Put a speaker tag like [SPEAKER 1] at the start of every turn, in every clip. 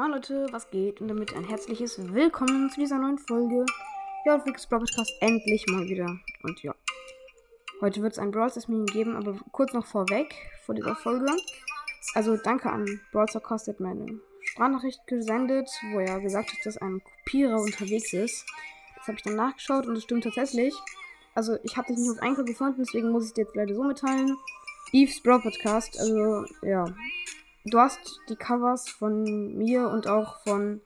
[SPEAKER 1] Moin Leute, was geht? Und damit ein herzliches Willkommen zu dieser neuen Folge. Ja, auf Wix Podcast endlich mal wieder. Und ja, heute wird es ein Brawl Stars Mini geben, aber kurz noch vorweg, vor dieser Folge. Also danke an Brawl Stars hat meine Sprachnachricht gesendet, wo er gesagt hat, dass ein Kopierer unterwegs ist. Das habe ich dann nachgeschaut und es stimmt tatsächlich. Also ich habe dich nicht auf Einkauf gefunden, deswegen muss ich dir jetzt leider so mitteilen. Eve's Brawl Podcast, also ja, du hast die Covers von mir und auch von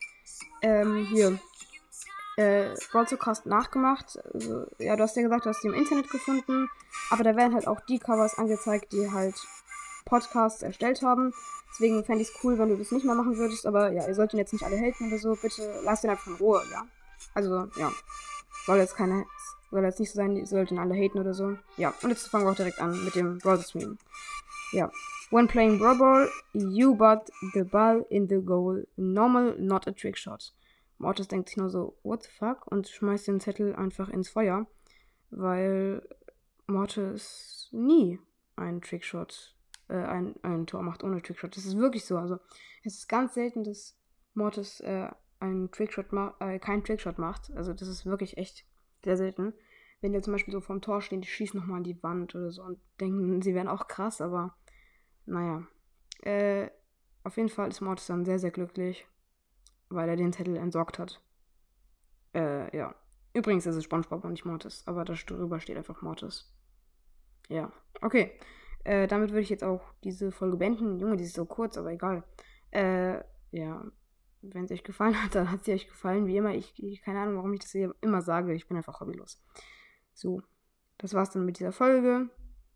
[SPEAKER 1] ähm, hier äh, Broadcast nachgemacht. Also, ja, du hast ja gesagt, du hast die im Internet gefunden, aber da werden halt auch die Covers angezeigt, die halt Podcasts erstellt haben. Deswegen fände ich es cool, wenn du das nicht mehr machen würdest, aber ja, ihr solltet jetzt nicht alle haten oder so. Bitte lasst ihn einfach in Ruhe, ja. Also, ja. Soll jetzt keine, soll jetzt nicht so sein, ihr sollten alle haten oder so. Ja, und jetzt fangen wir auch direkt an mit dem Browser Stream. Ja. When playing Brawl Ball, you but the ball in the goal. Normal, not a trick shot. Mortis denkt sich nur so, what the fuck? Und schmeißt den Zettel einfach ins Feuer. Weil Mortis nie einen Trickshot, äh, ein, ein Tor macht ohne Trickshot. Das ist wirklich so. Also, es ist ganz selten, dass Mortis äh, einen Trickshot äh, keinen Trickshot macht. Also, das ist wirklich echt sehr selten. Wenn die zum Beispiel so vorm Tor stehen, die schießen nochmal an die Wand oder so und denken, sie wären auch krass, aber naja. Äh, auf jeden Fall ist Mortis dann sehr, sehr glücklich, weil er den Zettel entsorgt hat. Äh, ja. Übrigens ist es Spongebob und nicht Mortis, aber darüber steht einfach Mortis. Ja. Okay. Äh, damit würde ich jetzt auch diese Folge beenden. Junge, die ist so kurz, aber egal. Äh, ja. Wenn es euch gefallen hat, dann hat sie euch gefallen. Wie immer, ich, ich keine Ahnung, warum ich das hier immer sage. Ich bin einfach hobbylos. So. Das war's dann mit dieser Folge.